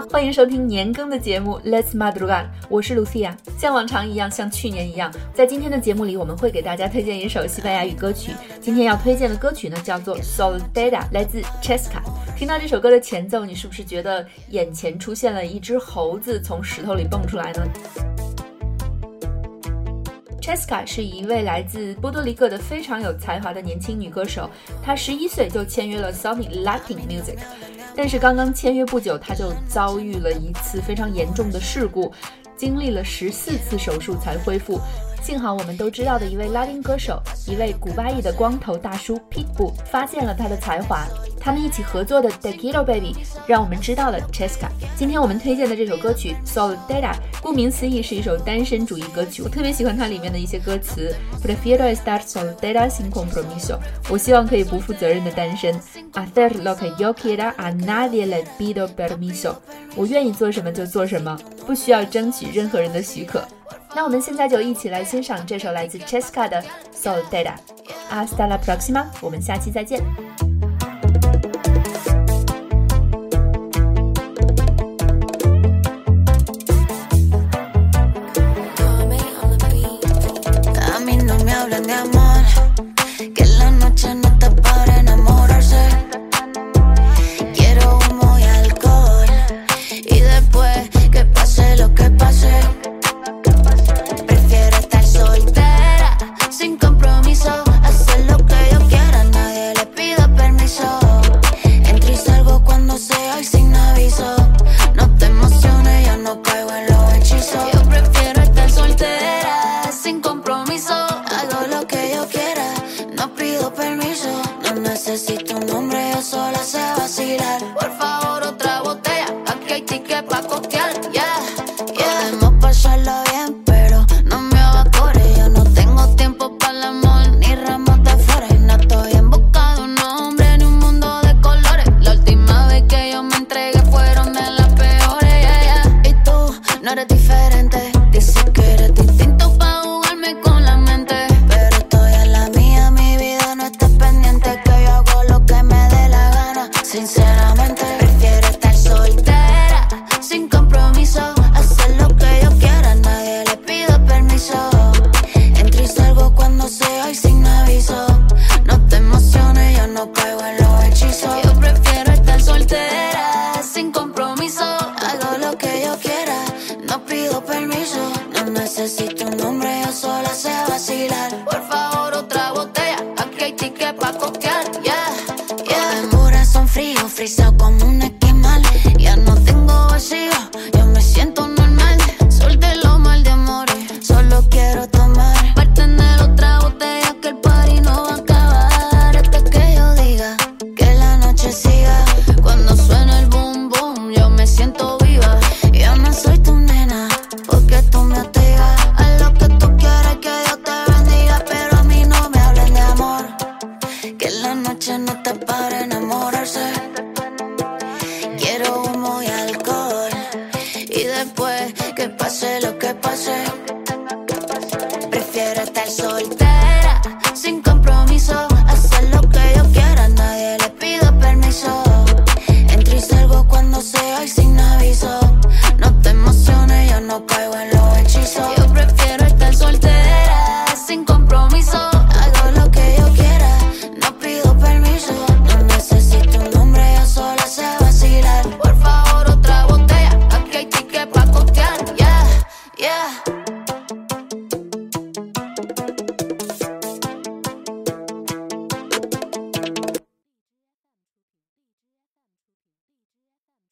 欢迎收听年更的节目 Let's Madrugar，我是 Lucia。像往常一样，像去年一样，在今天的节目里，我们会给大家推荐一首西班牙语歌曲。今天要推荐的歌曲呢，叫做 Soledad，来自 Chesca。听到这首歌的前奏，你是不是觉得眼前出现了一只猴子从石头里蹦出来呢？Chesca 是一位来自波多黎各的非常有才华的年轻女歌手。她十一岁就签约了 Sony Latin Music，但是刚刚签约不久，他就遭遇了一次非常严重的事故，经历了十四次手术才恢复。幸好我们都知道的一位拉丁歌手，一位古巴裔的光头大叔 Pitbull 发现了他的才华。他们一起合作的《t e q u i l o Baby》让我们知道了 Chesca。今天我们推荐的这首歌曲《Soledad》，顾名思义是一首单身主义歌曲。我特别喜欢它里面的一些歌词：Prefiero estar soltera sin compromiso。我希望可以不负责任的单身。Hacer lo que yo quiera a nadie le pido permiso。我愿意做什么就做什么，不需要争取任何人的许可。那我们现在就一起来欣赏这首来自 Chesca 的《Soledad》。Hasta la próxima，我们下期再见。so necesito un nombre, yo solo sé vacilar. Por favor, otra botella, aquí hay ticket pa' coquetear. Prefiero estar soltera.